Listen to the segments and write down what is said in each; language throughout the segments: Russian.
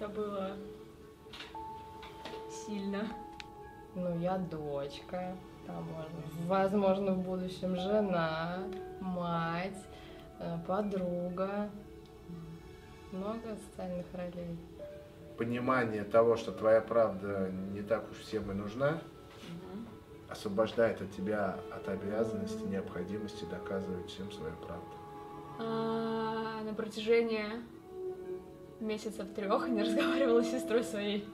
Это было сильно. Ну, я дочка, там, возможно, в будущем жена, мать, э, подруга. Много социальных ролей. Понимание того, что твоя правда не так уж всем и нужна, освобождает от тебя от обязанности, необходимости доказывать всем свою правду. А, на протяжении месяцев трех не разговаривала с сестрой своей.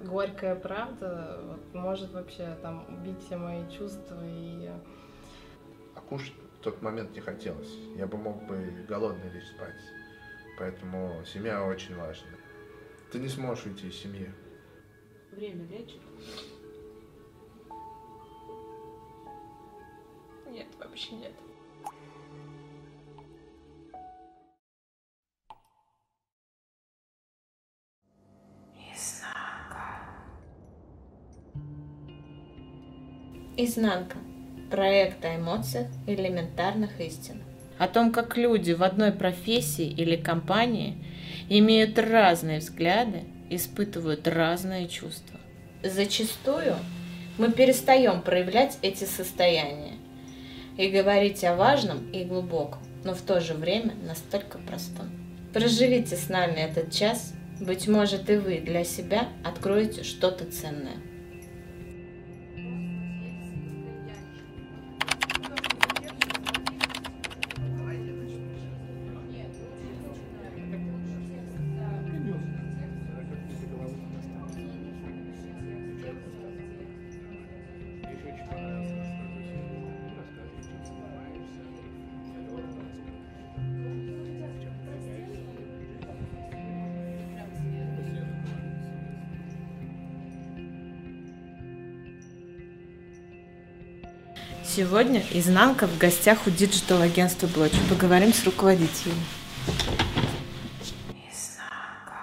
Горькая правда вот, может вообще там убить все мои чувства и... А кушать в тот момент не хотелось. Я бы мог бы голодный лечь спать. Поэтому семья очень важна. Ты не сможешь уйти из семьи. Время лечит? Нет, вообще нет. Изнанка. Проект о эмоциях элементарных истинах. О том, как люди в одной профессии или компании имеют разные взгляды, испытывают разные чувства. Зачастую мы перестаем проявлять эти состояния и говорить о важном и глубоком, но в то же время настолько простом. Проживите с нами этот час, быть может и вы для себя откроете что-то ценное. Сегодня изнанка в гостях у digital-агентства Blotch. Поговорим с руководителем. Изнанка.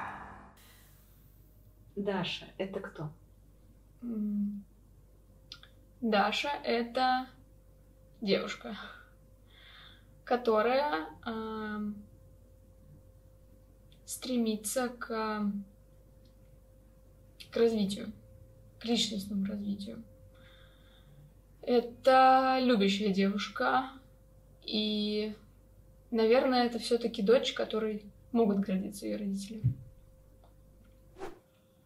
Даша, это кто? Даша — это девушка, которая э, стремится к, к развитию, к личностному развитию. Это любящая девушка. И, наверное, это все-таки дочь, которой могут гордиться ее родители.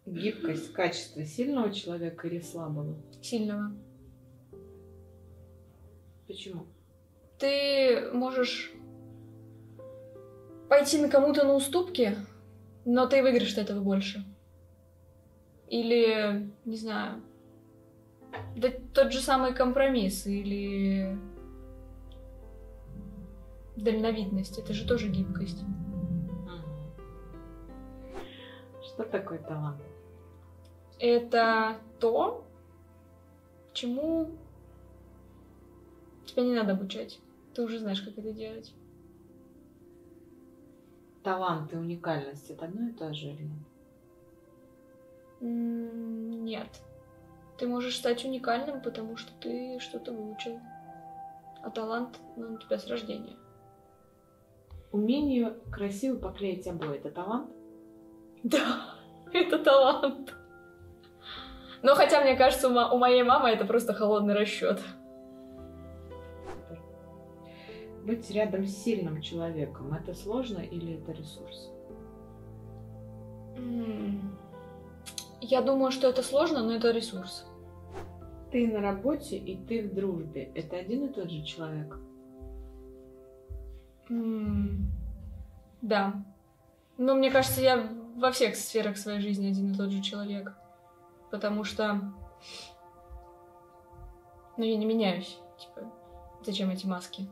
Гибкость, качество сильного человека или слабого? Сильного. Почему? Ты можешь пойти на кому-то на уступки, но ты выиграешь от этого больше. Или, не знаю, да тот же самый компромисс или дальновидность, это же тоже гибкость. Что такое талант? Это то, чему тебя не надо обучать. Ты уже знаешь, как это делать. Талант и уникальность это одно и то же или нет? Нет. Ты можешь стать уникальным, потому что ты что-то выучил. А талант ну, у тебя с рождения. Умение красиво поклеить обои – это талант? Да, это талант. Но хотя, мне кажется, у, мо- у моей мамы это просто холодный расчет. Быть рядом с сильным человеком – это сложно или это ресурс? М, Я думаю, что это сложно, но это ресурс. Ты на работе и ты в дружбе – это один и тот же человек? М, Да. Но мне кажется, я во всех сферах своей жизни один и тот же человек. Потому что... Ну, я не меняюсь. Типа, зачем эти маски?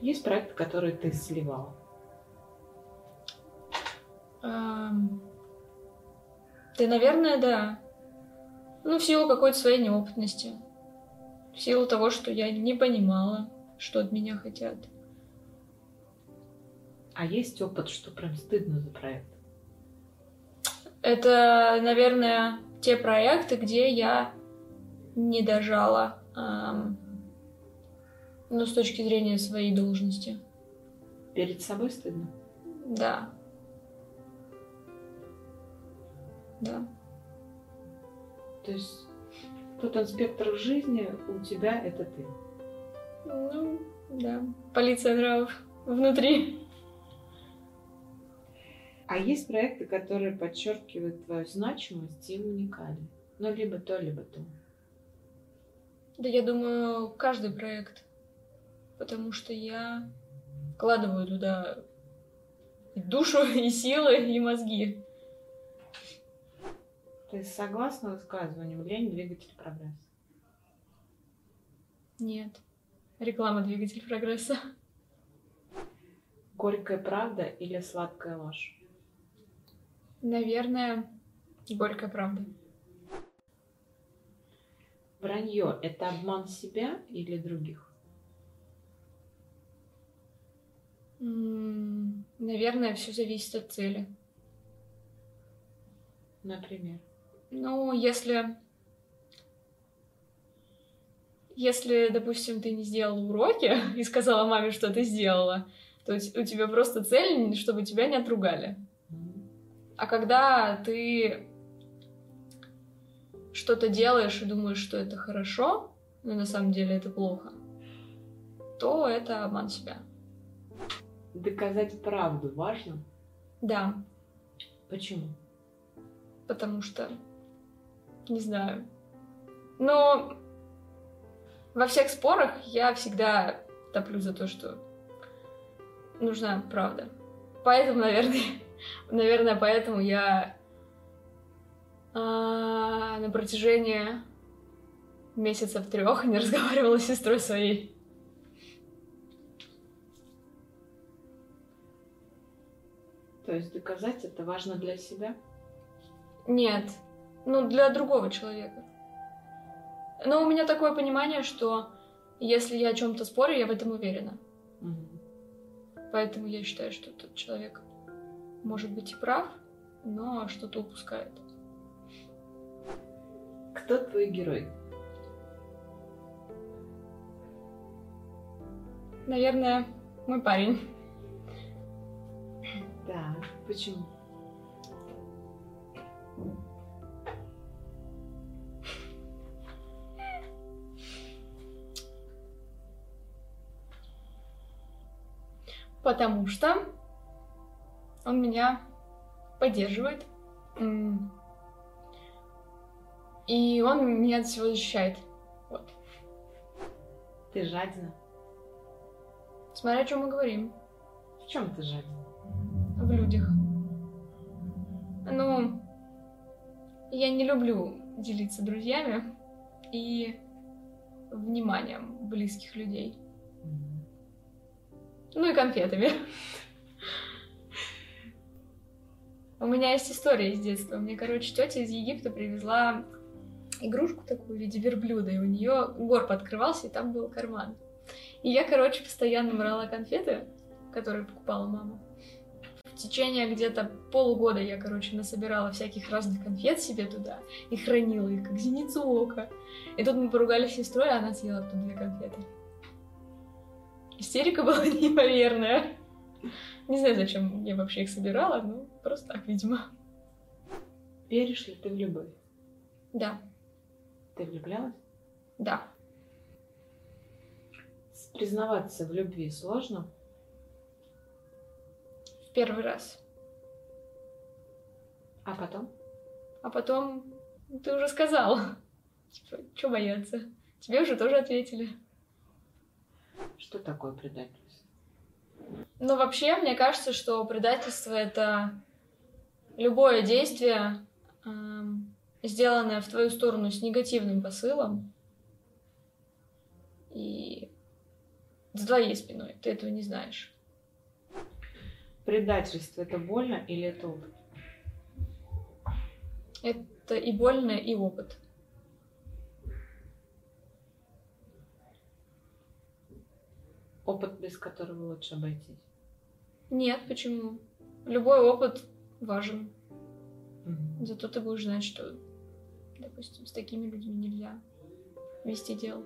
Есть проект, который ты сливал? Ам, Да, наверное, да. Ну, в силу какой-то своей неопытности. В силу того, что я не понимала, что от меня хотят. А есть опыт, что прям стыдно за проект? Это, наверное, те проекты, где я не дожала, ам, ну, с точки зрения своей должности. Перед собой стыдно? Да. Да. То есть тот инспектор жизни у тебя это ты? Ну, да. Полиция нравов внутри. А есть проекты, которые подчеркивают твою значимость и уникальность? Ну, либо то, либо то. Да я думаю, каждый проект. Потому что я вкладываю туда и душу, и силы, и мозги. Ты согласна высказыванию лень двигатель прогресса? Нет. Реклама двигатель прогресса. Горькая правда или сладкая ложь? Наверное, горькая правда. Вранье – это обман себя или других? Наверное, все зависит от цели. Например. Ну, если... Если, допустим, ты не сделала уроки и сказала маме, что ты сделала, то у тебя просто цель, чтобы тебя не отругали. А когда ты что-то делаешь и думаешь, что это хорошо, но на самом деле это плохо, то это обман себя. Доказать правду важно? Да, Почему? потому что... Не знаю. Но во всех спорах я всегда топлю за то, что нужна правда. Поэтому, наверное, наверное, поэтому я а, на протяжении месяцев трех не разговаривала с сестрой своей. То есть доказать это важно для себя? Нет, ну для другого человека. Но у меня такое понимание, что если я о чем-то спорю, я в этом уверена. Мгм. Поэтому я считаю, что тот человек может быть и прав, но что-то упускает. Кто твой герой? Наверное, мой парень. Да. Почему? Потому что он меня поддерживает. И он меня от всего защищает. Вот. Ты жадина. Смотря о чем мы говорим. В чем ты жадина? В людях. Ну, я не люблю делиться друзьями и вниманием близких людей. Мгм. Ну и конфетами. У меня есть история из детства. Мне, короче, тетя из Египта привезла игрушку такую в виде верблюда, и у нее горб открывался, и там был карман. И я, короче, постоянно брала конфеты, которые покупала мама. В течение где-то полугода я, короче, насобирала всяких разных конфет себе туда и хранила их, как зеницу ока. И тут мы поругались с сестрой, а она съела тут две конфеты. Истерика была неимоверная. Не знаю, зачем я вообще их собирала, ну, просто так, видимо. Веришь ли ты в любовь? Да, Ты влюблялась? да. Признаваться в любви сложно? В первый раз. А потом? А потом ты уже сказал. Типа, что бояться? Тебе уже тоже ответили. Что такое предательство? Но вообще, мне кажется, что предательство — это любое действие, эм, сделанное в твою сторону с негативным посылом и за твоей спиной. Ты этого не знаешь. Предательство это больно или это опыт? Это и больно, и опыт. Опыт, без которого лучше обойтись. Нет, почему? Любой опыт важен. Мгм. Зато ты будешь знать, что, допустим, с такими людьми нельзя вести дело.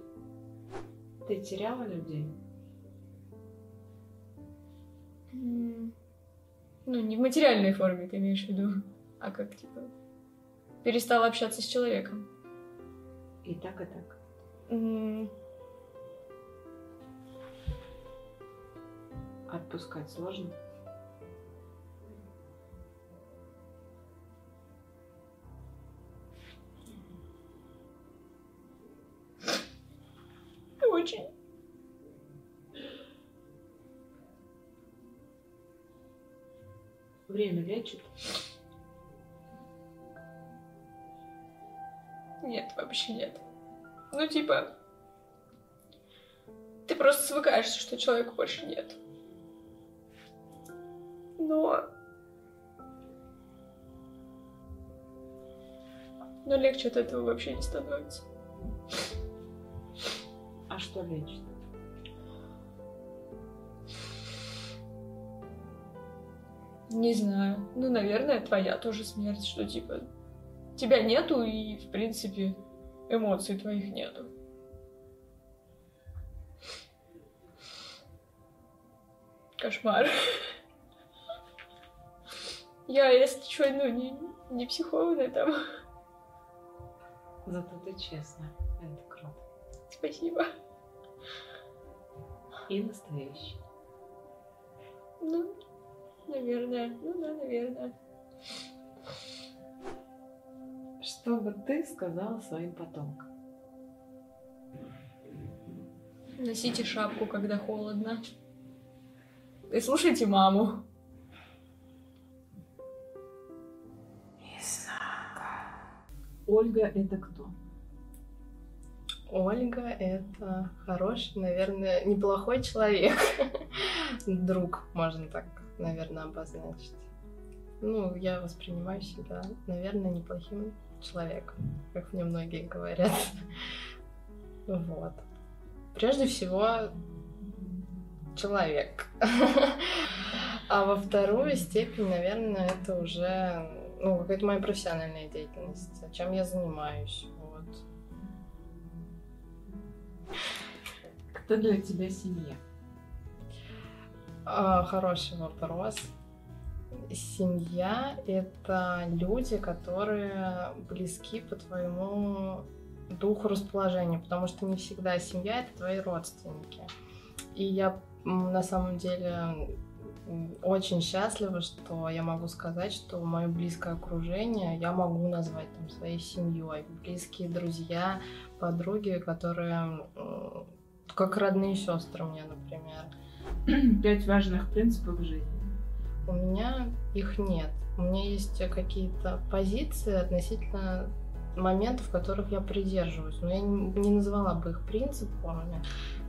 Ты теряла людей? Ну, не в материальной форме ты имеешь в виду, а как, типа, перестала общаться с человеком. И так, и так. Отпускать сложно. Очень. Время лечит. Нет, вообще нет. Ну, типа, ты просто свыкаешься, что человека больше нет. Но... Но легче от этого вообще не становится. А что лечит? Не знаю. Ну, наверное, твоя тоже смерть, что типа тебя нету и, в принципе, эмоций твоих нету. Кошмар. Я, если что, ну, не, не психованная там. Зато ты честная. Это круто. Спасибо. И настоящий. Ну, наверное. Ну да, наверное. Что бы ты сказала своим потомкам? Носите шапку, когда холодно. И слушайте маму. Ольга это кто? Ольга — это хороший, наверное, неплохой человек. Друг, можно так, наверное, обозначить. Ну, я воспринимаю себя, наверное, неплохим человеком, как мне многие говорят. Вот. Прежде всего, человек. А во вторую степень, наверное, это уже ну, какая-то моя профессиональная деятельность, чем я занимаюсь. Вот. Кто для тебя семья? А, хороший вопрос. Семья — это люди, которые близки по твоему духу расположения, потому что не всегда семья — это твои родственники. И я на самом деле очень счастлива, что я могу сказать, что мое близкое окружение я могу назвать там своей семьей. Близкие друзья, подруги, которые как родные сестры мне, например. Пять важных принципов жизни. У меня их нет. У меня есть какие-то позиции относительно моментов, которых я придерживаюсь. Но я не не назвала бы их принципами.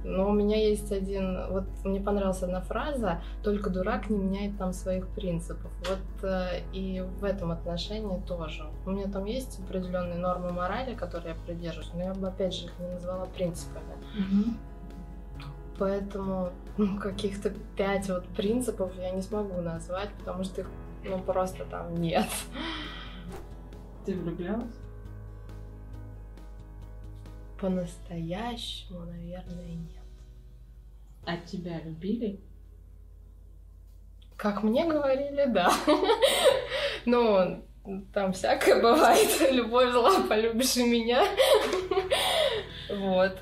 Но у меня есть один... Вот мне понравилась одна фраза «Только дурак не меняет там своих принципов». Вот э, и в этом отношении тоже. У меня там есть определенные нормы морали, которые я придерживаюсь, но я бы опять же их не назвала принципами. Поэтому ну, каких-то пять вот принципов я не смогу назвать, потому что их ну, просто там нет. Ты влюблялась? По-настоящему, наверное, нет. А тебя любили? Как мне говорили, да. Ну, там всякое бывает. Любовь зла, полюбишь и меня. Вот.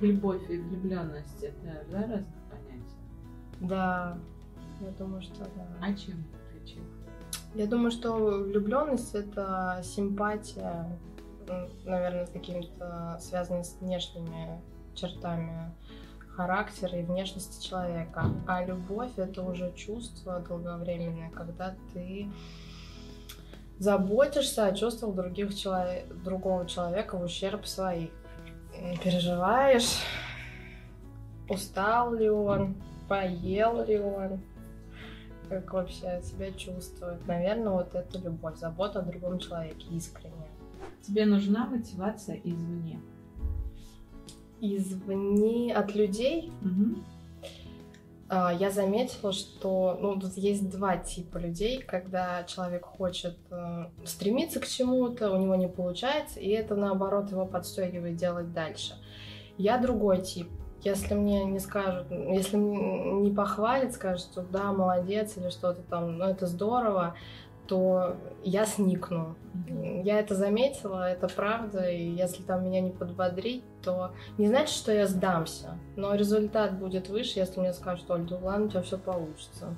Любовь и влюбленность это да, разных понятий. Да, я думаю, что да. А чем отличил? Я думаю, что влюбленность это симпатия, наверное, с какими-то связанными с внешними чертами характера и внешности человека. А любовь это уже чувство долговременное, когда ты заботишься о чувствах других человек, другого человека в ущерб своих. Переживаешь, устал ли он, поел ли он, как вообще себя чувствует. Наверное, вот это любовь, забота о другом человеке, искренняя. Тебе нужна мотивация извне. Извне от людей а, я заметила, что ну, тут есть два типа людей, когда человек хочет э, стремиться к чему-то, у него не получается, и это наоборот его подстегивает делать дальше. Я другой тип. Если мне не скажут, если не похвалят, скажут, что да, молодец или что-то там, ну это здорово, то я сникну. Я это заметила, это правда, и если там меня не подбодрить, то не значит, что я сдамся, но результат будет выше, если мне скажут, Оль, да ладно, у тебя все получится.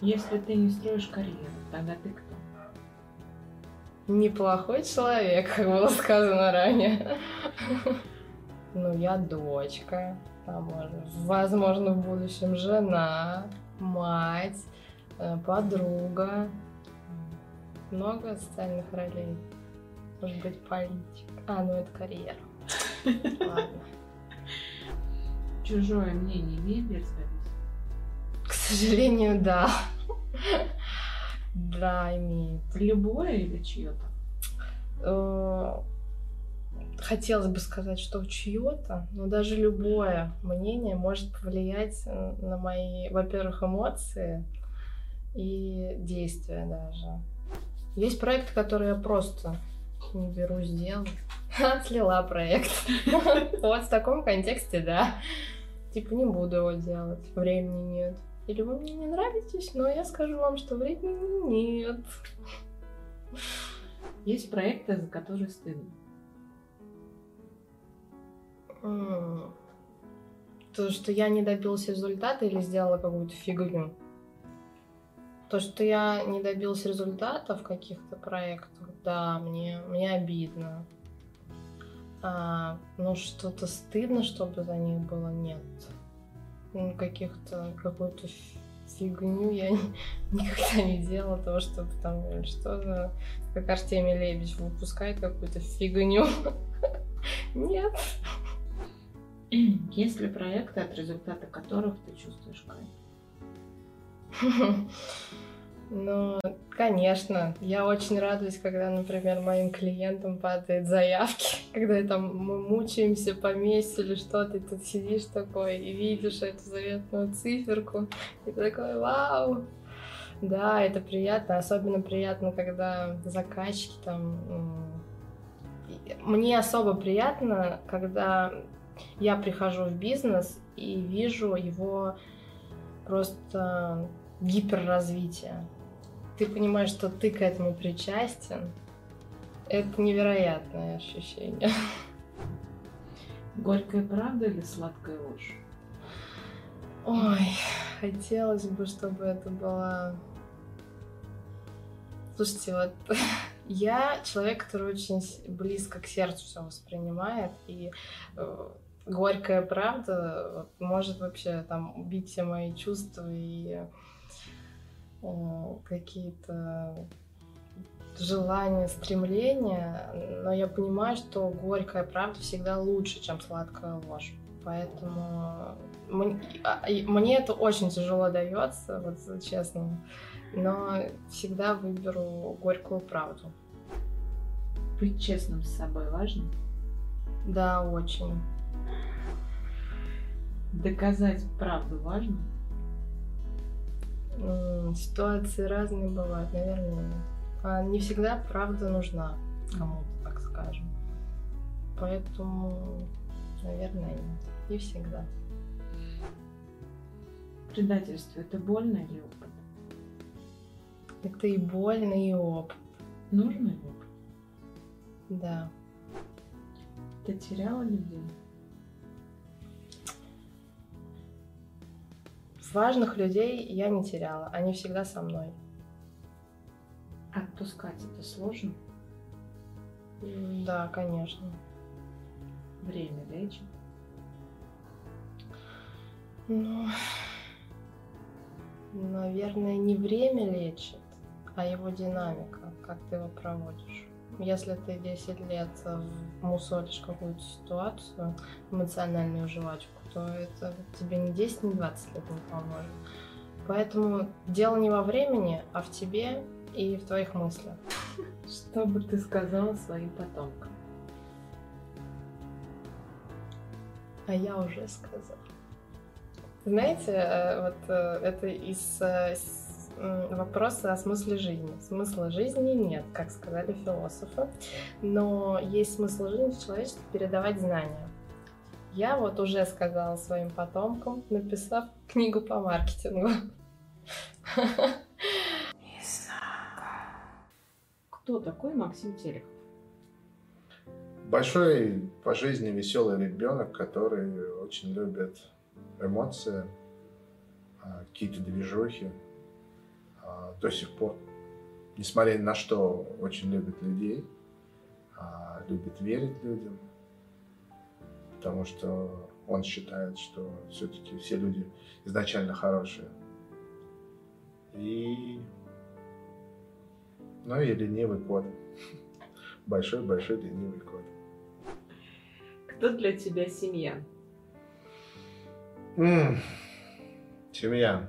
Если ты не строишь карьеру, тогда ты кто? Неплохой человек, как было сказано ранее. Ну, я дочка, возможно, в будущем жена, мать, э, подруга, много социальных ролей. Может быть, политик. А, ну это карьера. Ладно. Чужое мнение имеет вес К сожалению, да. Да, имеет. Любое или чье-то? Э, хотелось бы сказать, что чье-то, но даже любое мнение может повлиять на мои, во-первых, эмоции и действия даже. Есть проекты, которые я просто не берусь делать. Слила проект. Вот в таком контексте, да. Типа не буду его делать, времени нет. Или вы мне не нравитесь, но я скажу вам, что времени нет. Есть проекты, за которые стыдно. То, что я не добился результата или сделала какую-то фигню. То, что я не добился результата в каких-то проектах, да, мне, мне обидно. А, ну, что-то стыдно, чтобы за них было, нет. Ну, каких-то, какую-то фигню я никогда не делала, того, чтобы там, что за, как Артемий Лебедь выпускает какую-то фигню. Нет. Есть ли проекты, от результата которых ты чувствуешь кайф? Ну, конечно. Я очень радуюсь, когда, например, моим клиентам падают заявки, когда там мы мучаемся по месяцу или что-то, ты сидишь такой и видишь эту заветную циферку, и такой, вау! Да, это приятно. Особенно приятно, когда заказчики там... Мне особо приятно, когда я прихожу в бизнес и вижу его просто гиперразвитие. Ты понимаешь, что ты к этому причастен. Это невероятное ощущение. Горькая правда или сладкая ложь? Ой, хотелось бы, чтобы это было... Слушайте, вот я человек, который очень близко к сердцу все воспринимает, и э, горькая правда может вообще там убить все мои чувства и э, какие-то желания, стремления, но я понимаю, что горькая правда всегда лучше, чем сладкая ложь. Поэтому мне, а, мне это очень тяжело дается, вот честно, но всегда выберу горькую правду. Быть честным с собой важно? Да, очень. Доказать правду важно? Ситуации разные бывают, наверное. А не всегда правда нужна кому-то, так скажем. Поэтому, наверное, нет. Не всегда. Предательство это больно или опыт? Это и больно, и опыт. Нужно ли опыт? Да. Ты теряла людей? Важных людей я не теряла, они всегда со мной. Отпускать это сложно? Да, конечно. Время лечит? Ну, наверное, не время лечит, а его динамика, как ты его проводишь. Если ты 10 лет мусоришь какую-то ситуацию, эмоциональную жвачку, то это тебе не 10, не 20 лет не поможет. Поэтому дело не во времени, а в тебе и в твоих мыслях. Что бы ты сказала своим потомкам? А я уже сказала. Знаете, э, вот э, это из э, вопроса о смысле жизни. Смысла жизни нет, как сказали философы, но есть смысл жизни в человечестве передавать знания. Я вот уже сказала своим потомкам, написав книгу по маркетингу. Кто такой Максим Терехов? Большой по жизни веселый ребенок, который очень любит эмоции, а, какие-то движухи. А, До сих пор, несмотря на что, очень любит людей, а, любит верить людям, потому что он считает, что все-таки все люди изначально хорошие. И ну и ленивый кот. Большой-большой ленивый кот. Кто для тебя семья? М, Семья.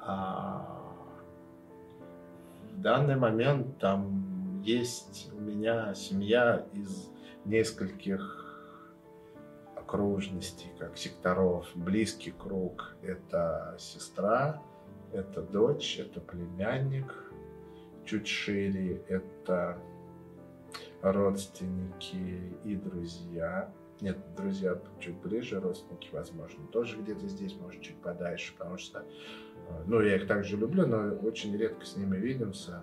А, В данный момент там есть у меня семья из нескольких окружностей, как секторов. Близкий круг – это сестра, это дочь, это племянник. Чуть шире – это родственники и друзья. Нет, друзья чуть ближе, родственники, возможно, тоже где-то здесь, может, чуть подальше, потому что, э, ну, я их также люблю, но очень редко с ними видимся.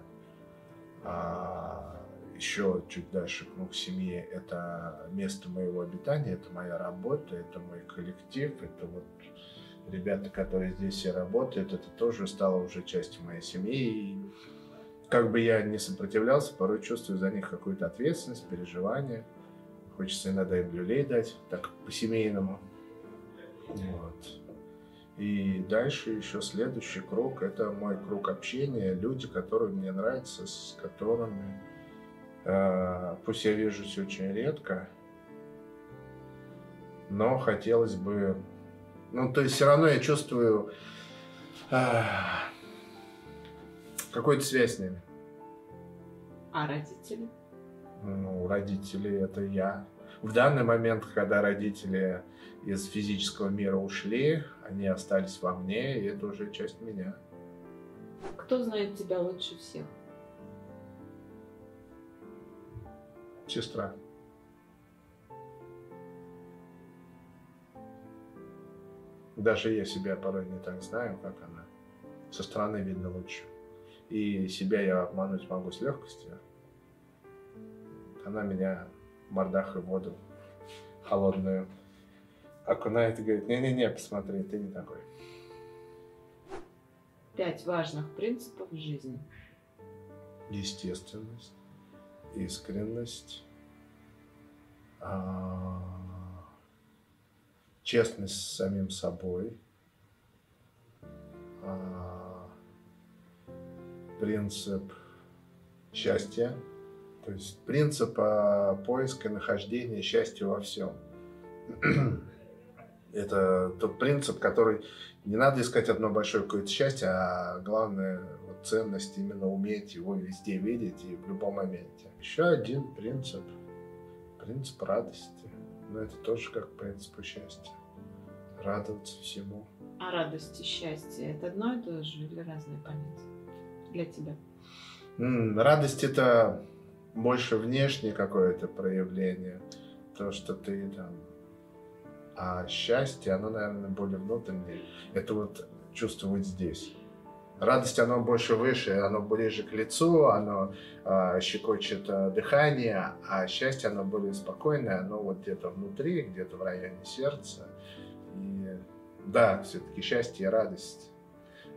А еще чуть дальше круг семьи – это место моего обитания, это моя работа, это мой коллектив, это вот ребята, которые здесь все работают, это тоже стало уже частью моей семьи. И как бы я не сопротивлялся, порой чувствую за них какую-то ответственность, переживание. Хочется иногда им люлей дать, так по-семейному. Вот. И дальше еще следующий круг – это мой круг общения, люди, которые мне нравятся, с которыми, пусть я вижусь очень редко, но хотелось бы, ну, то есть все равно я чувствую э, какую-то связь с ними. А родители? Ну, родители – это я. В данный момент, когда родители из физического мира ушли, они остались во мне, и это уже часть меня. Кто знает тебя лучше всех? Сестра. Даже я себя порой не так знаю, как она. Со стороны видно лучше. И себя я обмануть могу с легкостью. Она меня в мордах и воду холодную окунает и говорит, не-не-не, посмотри, ты не такой. Пять важных принципов жизни. Естественность, искренность, а, честность с самим собой, а, принцип счастья, то есть принцип а, поиска, нахождения счастья во всем. Это тот принцип, который не надо искать одно большое какое-то счастье, а главное ценность именно уметь его везде видеть и в любом моменте. Еще один принцип, принцип радости. Но это тоже как принцип счастья. Радоваться всему. А радость и счастье – это одно и то же или разные понятия для тебя? М, Радость это больше внешнее какое-то проявление. То, что ты там... А счастье, оно, наверное, более внутреннее. Это вот чувствовать здесь. Радость, оно больше выше, оно ближе к лицу, оно а, щекочет а, дыхание, а счастье, оно более спокойное, оно вот где-то внутри, где-то в районе сердца. И да, все-таки счастье и радость.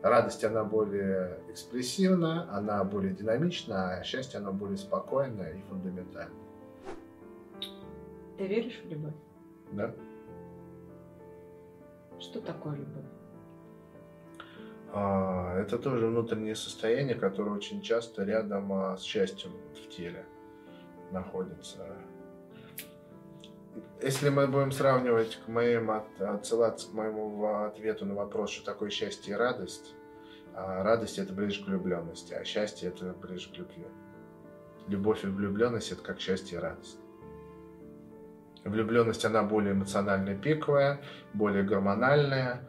Радость, она более экспрессивна, она более динамична, а счастье, оно более спокойное и фундаментальное. Ты веришь в любовь? Да? Что такое любовь? А, Это тоже внутреннее состояние, которое очень часто рядом а, с счастьем в теле находится. Если мы будем сравнивать к моим, от- отсылаться к моему ответу на вопрос, что такое счастье и радость, а радость это ближе к влюбленности, а счастье это ближе к любви. Любовь и влюбленность это как счастье и радость. Влюбленность она более эмоционально пиковая, более гормональная,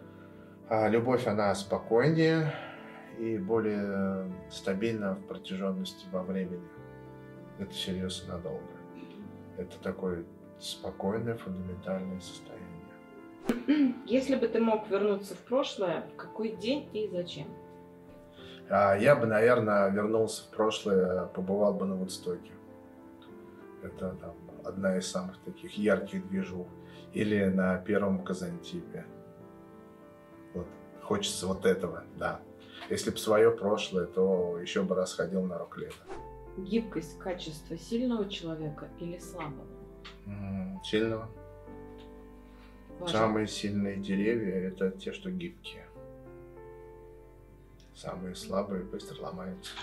а любовь, она спокойнее и более стабильна в протяженности во времени. Это серьезно надолго. Это такой Спокойное фундаментальное состояние. Если бы ты мог вернуться в прошлое, в какой день и зачем? А я бы, наверное, вернулся в прошлое, побывал бы на Вудстоке. Это там, одна из самых таких ярких движух. Или на первом Казантипе. Хочется вот этого, да. Если бы свое прошлое, то еще бы раз ходил на рок лето. Гибкость качество сильного человека или слабого? Сильного. Важно. Самые сильные деревья это те, что гибкие. Самые слабые быстро ломаются.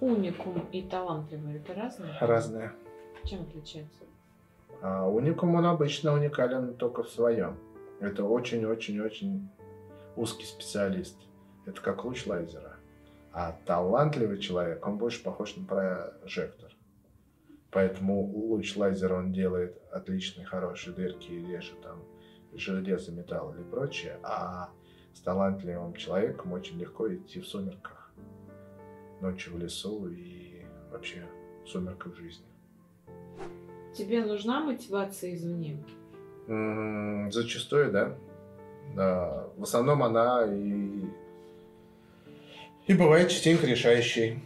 Уникум и талантливый это разные? Разные. Чем отличаются? А уникум, он обычно уникален только в своем. Это очень-очень-очень узкий специалист. Это как луч лазера. А талантливый человек, он больше похож на прожектор. Поэтому луч лазера он делает отличные, хорошие дырки и режет там железо, металл или прочее. А с талантливым человеком очень легко идти в сумерках. Ночью в лесу и вообще в сумерках жизни. Тебе нужна мотивация извне? М, Зачастую, да. В основном она и, и бывает частенько решающей.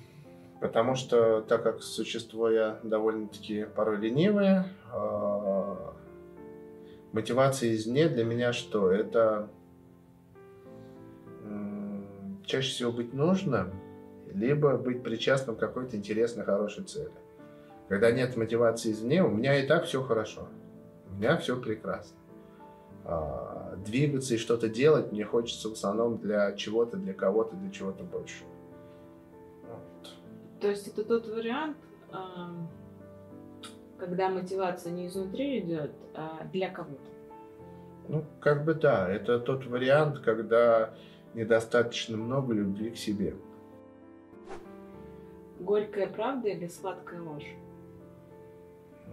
Потому что, так как существо я довольно-таки порой ленивое, а, мотивация извне для меня что? Это чаще всего быть нужным, либо быть причастным к какой-то интересной, хорошей цели. Когда нет мотивации извне, у меня и так все хорошо. У меня все прекрасно. А, Двигаться и что-то делать мне хочется в основном для чего-то, для кого-то, для чего-то большего. Вот. То есть это тот вариант, ам, когда мотивация не изнутри идет, а для кого-то. Ну, как бы да, это тот вариант, когда недостаточно много любви к себе. Горькая правда или сладкая ложь?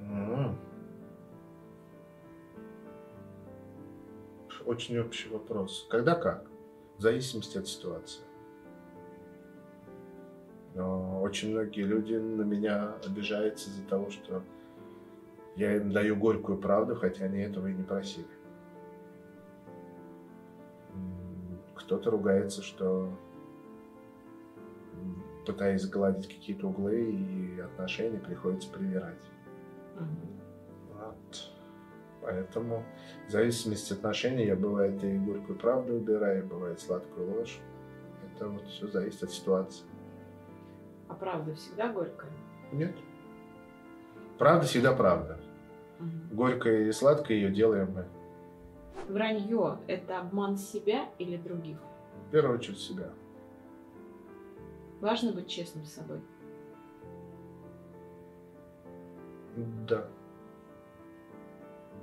М. Очень общий вопрос. Когда как? В зависимости от ситуации. Но очень многие люди на меня обижаются из-за того, что я им даю горькую правду, хотя они этого и не просили. Кто-то ругается, что пытаясь сгладить какие-то углы и отношения, приходится привирать. Вот. Поэтому в зависимости от отношений я бывает и горькую правду убираю, бывает сладкую ложь. Это вот все зависит от ситуации. А правда всегда горькая? Нет. Правда всегда правда. Горькое и сладкое ее делаем мы. Вранье – это обман себя или других? В первую очередь себя. Важно быть честным с собой. Да.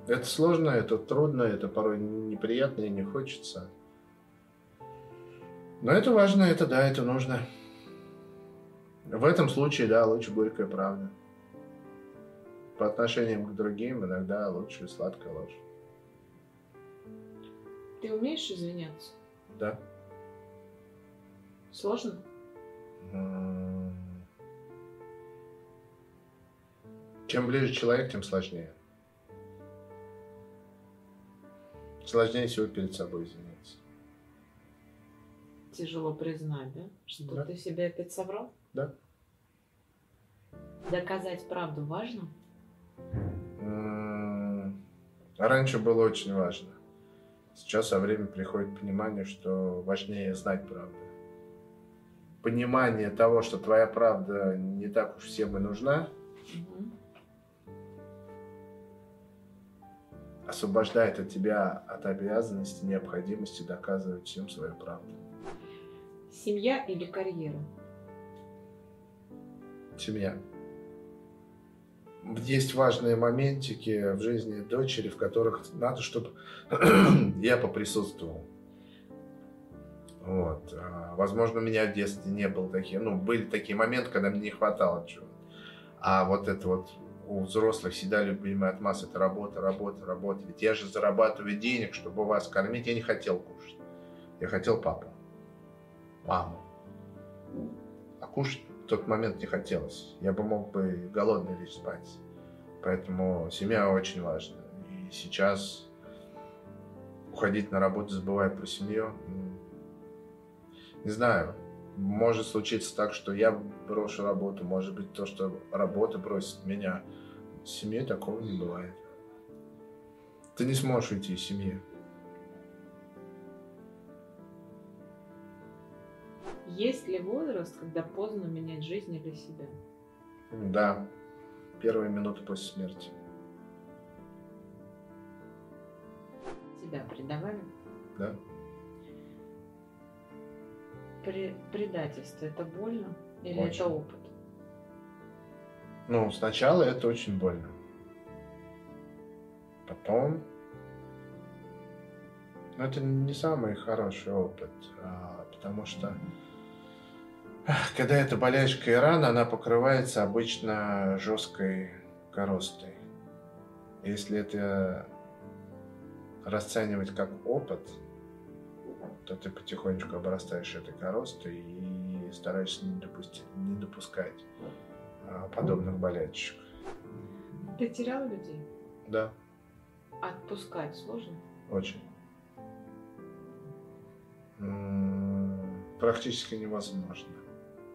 Это сложно, это трудно, это порой неприятно и не хочется. Но это важно, это да, это нужно. В этом случае, да, лучше горькая правда. По отношениям к другим иногда лучше сладкая ложь. Ты умеешь извиняться? Да. Сложно? М. Чем ближе человек, тем сложнее. Сложнее всего перед собой извиниться. Тяжело признать, да? Что Да. ты себя опять соврал? Да. Доказать правду важно? М, Раньше было очень важно. Сейчас со временем приходит понимание, что важнее знать правду. Понимание того, что твоя правда не так уж всем и нужна, Мгм. Освобождает от тебя от обязанности, необходимости доказывать всем свою правду. Семья или карьера? Семья. Есть важные моментики в жизни дочери, в которых надо, чтобы я поприсутствовал. Вот. А, Возможно, у меня в детстве не было таких, ну, были такие моменты, когда мне не хватало чего-то. А вот это вот у взрослых всегда любимая отмаз это работа, работа, работа. Ведь я же зарабатываю денег, чтобы вас кормить. Я не хотел кушать. Я хотел папу, маму. А кушать в тот момент не хотелось. Я бы мог бы голодный лечь спать. Поэтому семья очень важна. И сейчас уходить на работу, забывая про семью, не знаю, может случиться так, что я брошу работу, может быть то, что работа бросит меня. С семьей такого не бывает. Ты не сможешь уйти из семьи. Есть ли возраст, когда поздно менять жизнь для себя? Да, первые минуты после смерти. Тебя предавали? Да. Предательство это больно или Очень. это опыт? Ну, сначала это очень больно. Потом... Ну, это не самый хороший опыт, а, потому что когда эта болячка и рана, она покрывается обычно жесткой коростой. Если это расценивать как опыт, то ты потихонечку обрастаешь этой коростой и стараешься не, допустить, не допускать а, подобных болячек. Ты терял людей? Да, Отпускать сложно? очень. М, Практически невозможно.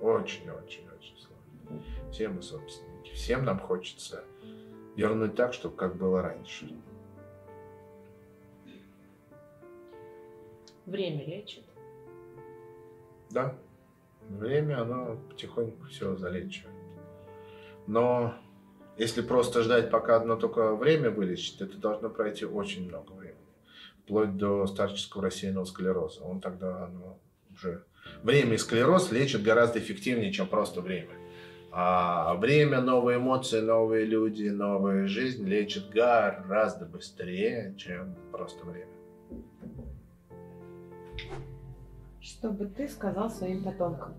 Очень-очень-очень сложно. Все мы собственники. Всем нам хочется вернуть так, чтобы как было раньше. Время лечит. Да, время, оно потихоньку все залечивает. Но если просто ждать, пока одно только время вылечит, это должно пройти очень много времени. Вплоть до старческого рассеянного склероза. Он тогда ну, уже... Время и склероз лечат гораздо эффективнее, чем просто время. А время, новые эмоции, новые люди, новая жизнь лечат гораздо быстрее, чем просто время. Что бы ты сказал своим потомкам?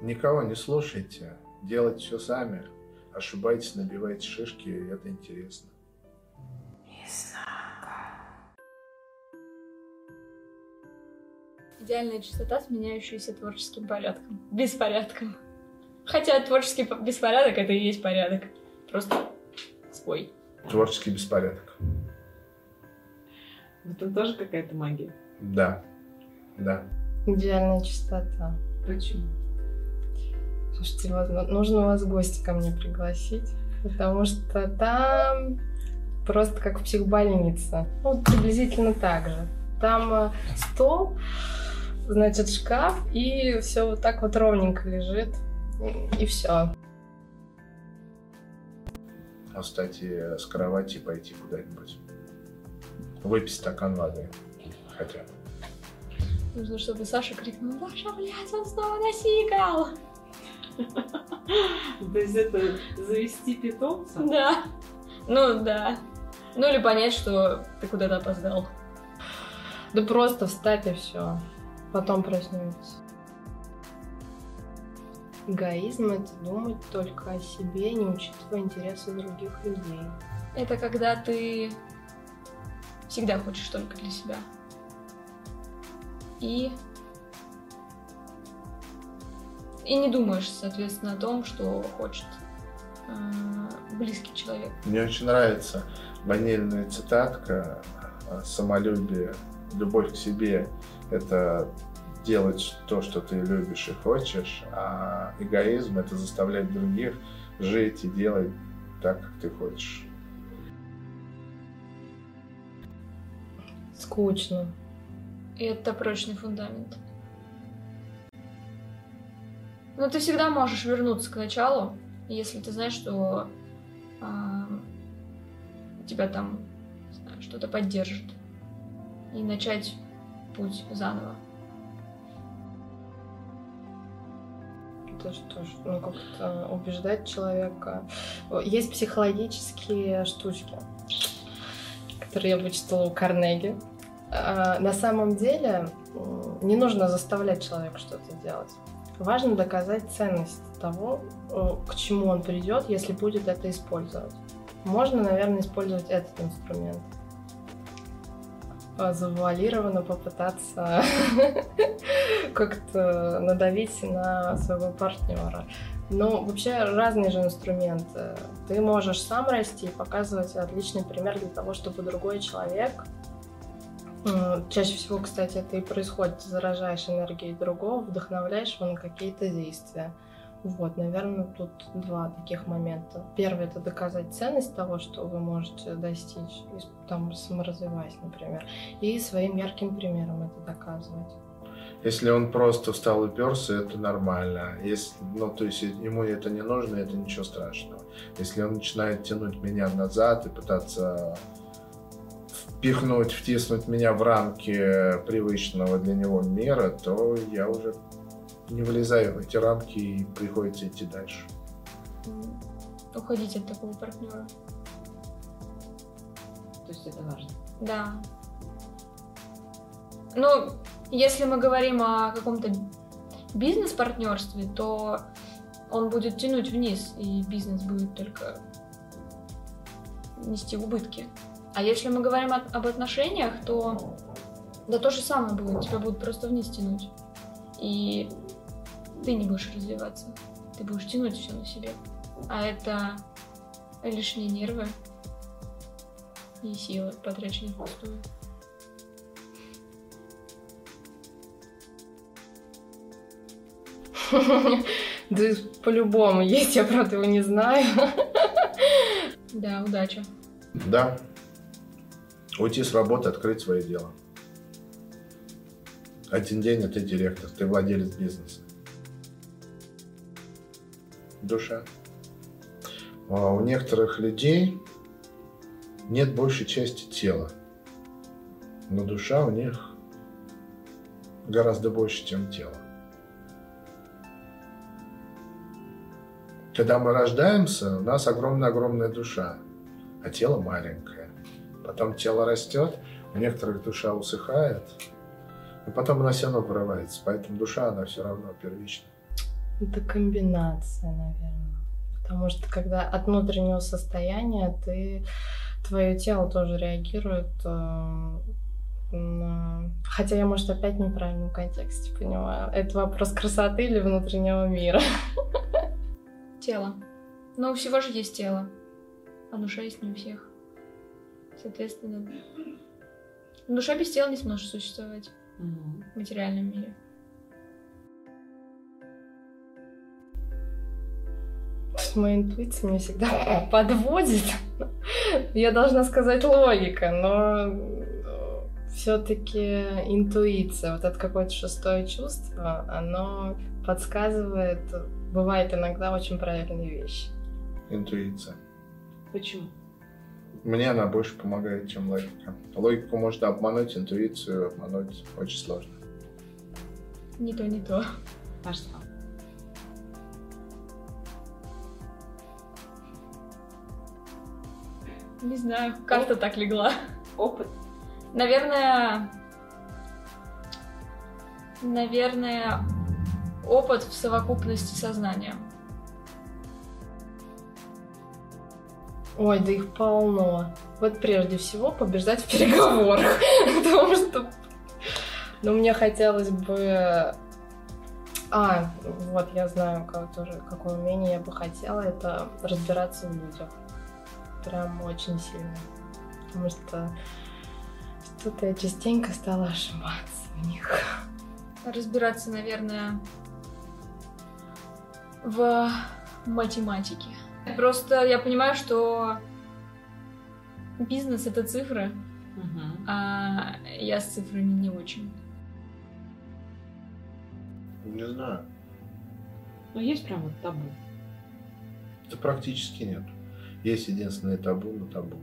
Никого не слушайте, делайте все сами. Ошибайтесь, набивайте шишки, и это интересно. Идеальная чистота, сменяющаяся творческим порядком. Беспорядком. Хотя творческий по- беспорядок это и есть порядок. Просто свой. Творческий беспорядок. Это тоже какая-то магия. Да, да. Идеальная чистота. Почему? Слушайте, вот ну- нужно вас в гости ко мне пригласить, потому что там просто как в психбольнице. Ну, вот приблизительно так же. Там э, стол, значит, шкаф, и все вот так вот ровненько лежит. И все. А встать с кровати и пойти куда-нибудь. Выпить стакан воды. Хотя бы. Нужно, чтобы Саша крикнул, Даша, блядь, он снова насикал. То есть это завести питомца? Да. Ну да. Ну или понять, что ты куда-то опоздал. Да просто встать и все. Потом проснуться. Эгоизм — это думать только о себе, не учитывая интересы других людей. Это когда ты всегда хочешь только для себя. И... И не думаешь, соответственно, о том, что хочет э, близкий человек. Мне очень нравится ванильная цитатка о самолюбие, любовь к себе – это делать то, что ты любишь и хочешь, а эгоизм – это заставлять других жить и делать так, как ты хочешь. Скучно. И это прочный фундамент. Но ты всегда можешь вернуться к началу, если ты знаешь, что а, тебя там не знаю, что-то поддержит. И начать путь заново. Это что ж, ну, как-то убеждать человека. Есть психологические штучки, которые я вычитала у Карнеги. А, На самом деле не нужно заставлять человека что-то делать. Важно доказать ценность того, э, к чему он придет, если будет это использовать. Можно, наверное, использовать этот инструмент. А, Завуалированно попытаться как-то надавить на своего партнера. Ну, вообще разные же инструменты. Ты можешь сам расти и показывать отличный пример для того, чтобы другой человек Чаще всего, кстати, это и происходит. Заражаешь энергией другого, вдохновляешь его на какие-то действия. Вот, наверное, тут два таких момента. Первый это доказать ценность того, что вы можете достичь, там саморазвиваясь, например, и своим ярким примером это доказывать. Если он просто встал и перся, это нормально. Если, ну, то есть ему это не нужно, это ничего страшного. Если он начинает тянуть меня назад и пытаться впихнуть, втиснуть меня в рамки привычного для него мира, то я уже не влезаю в эти рамки и приходится идти дальше. Уходить от такого партнера. То есть это важно. Да. Ну, если мы говорим о каком-то бизнес-партнерстве, то он будет тянуть вниз, и бизнес будет только нести убытки. А если мы говорим от- об отношениях, то да то же самое будет, тебя будут просто вниз тянуть. И ты не будешь развиваться, ты будешь тянуть все на себе. А это лишние нервы и силы, потраченные впустую. Да по-любому есть, я правда его не знаю. Да, удачи. Да. Уйти с работы, открыть свое дело. Один день, а ты директор, ты владелец бизнеса. Душа. А у некоторых людей нет большей части тела. Но душа у них гораздо больше, чем тело. Когда мы рождаемся, у нас огромная-огромная душа, а тело маленькое. Потом тело растет, у некоторых душа усыхает, и потом она все равно вырывается. Поэтому душа, она все равно первична. Это комбинация, наверное. Потому что когда от внутреннего состояния ты твое тело тоже реагирует э, на... Хотя я, может, опять в неправильном контексте понимаю. Это вопрос красоты или внутреннего мира. Тело. Но у всего же есть тело. А душа есть не у всех. Соответственно, душа без тела не сможет существовать Мгм. в материальном мире. Моя интуиция меня всегда подводит. Я должна сказать логика, но все-таки интуиция, вот это какое-то шестое чувство, оно подсказывает, бывает иногда очень правильные вещи. Интуиция. Почему? Мне она больше помогает, чем логика. Логику можно обмануть, интуицию обмануть очень сложно. Не то, не то. А что? Не знаю, карта так легла. Опыт. Наверное... Наверное, опыт в совокупности со Ой, да их полно. Вот прежде всего побеждать в переговорах. Потому что... Ну, мне хотелось бы... А, вот, я знаю, как, тоже, какое умение я бы хотела, это разбираться в людях. Прям очень сильно. Потому что что-то я частенько стала ошибаться в них. Разбираться, наверное, в математике. Просто я понимаю, что бизнес — это цифры, Мгм. а я с цифрами не очень. Не знаю. Ну, есть прям вот табу. Это практически нет. Есть единственное табу на табу.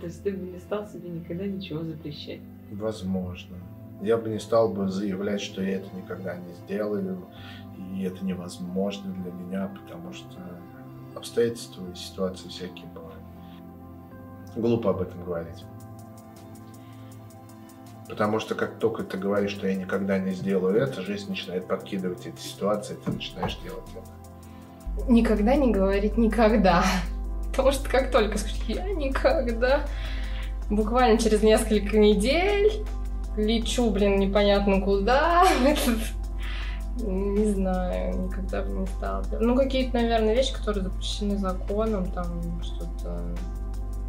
То есть ты бы не стал себе никогда ничего запрещать. Возможно. Я бы не стал бы заявлять, что я это никогда не сделаю, и это невозможно для меня, потому что обстоятельства и ситуации всякие бывают. Глупо об этом говорить. Потому что как только ты говоришь, что я никогда не сделаю это, жизнь начинает подкидывать эти ситуации, и ты начинаешь делать это. Никогда не говорить никогда. Потому что как только скажешь «я никогда», буквально через несколько недель лечу, блин, непонятно куда. Не знаю, никогда бы не стала. Ну, какие-то, наверное, вещи, которые запрещены законом, там что-то...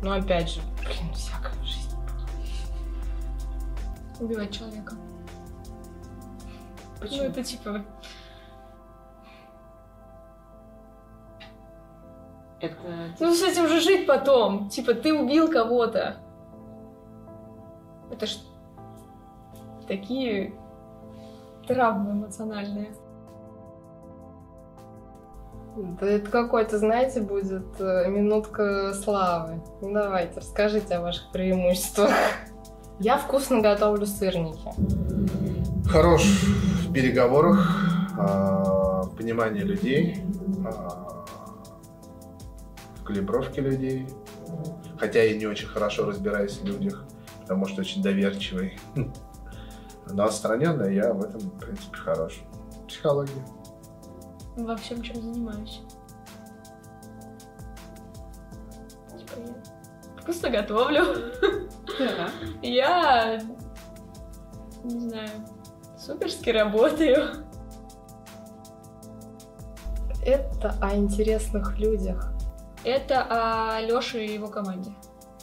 Ну, опять же, блин, всякая жизнь. Убивать человека. Почему? Ну, это типа... Это Ну, с этим же жить потом. Типа, ты убил кого-то. Это ж такие травмы эмоциональные. Да это какой-то, знаете, будет э, минутка славы. Ну, давайте, расскажите о ваших преимуществах. Я вкусно готовлю сырники. Хорош в переговорах, а, в понимании людей, а, в калибровке людей. Хотя я не очень хорошо разбираюсь в людях, потому что очень доверчивый. Но отстраненно я в этом, в принципе, хорош. Психология. Во всем, чем занимаюсь. Типа, я вкусно готовлю. Я, не знаю, суперски работаю. Это о интересных людях. Это о Лёше и его команде.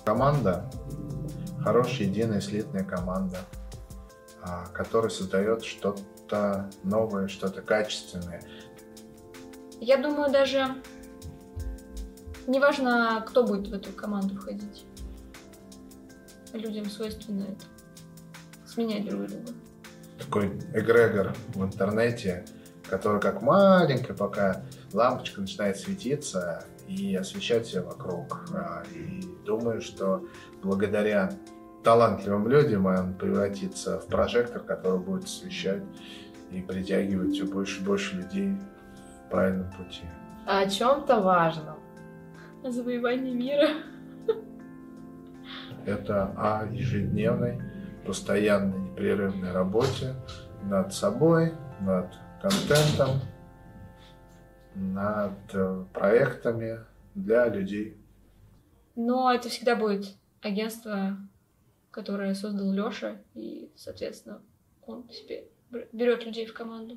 Команда, хорошая единая слитная команда, а, которая создает что-то новое, что-то качественное. Я думаю, даже неважно, кто будет в эту команду входить. Людям свойственно это. Сменять друг друга. Такой эгрегор в интернете, который как маленькая пока лампочка начинает светиться и освещать все вокруг. А, И думаю, что благодаря талантливым людям он превратится в прожектор, который будет освещать и притягивать все больше и больше людей в правильном пути. А о чем-то важном. О завоевании мира. Это о ежедневной, постоянной, непрерывной работе над собой, над контентом, над э, проектами для людей. Но это всегда будет агентство, которое создал Лёша, и, соответственно, он себе берет людей в команду.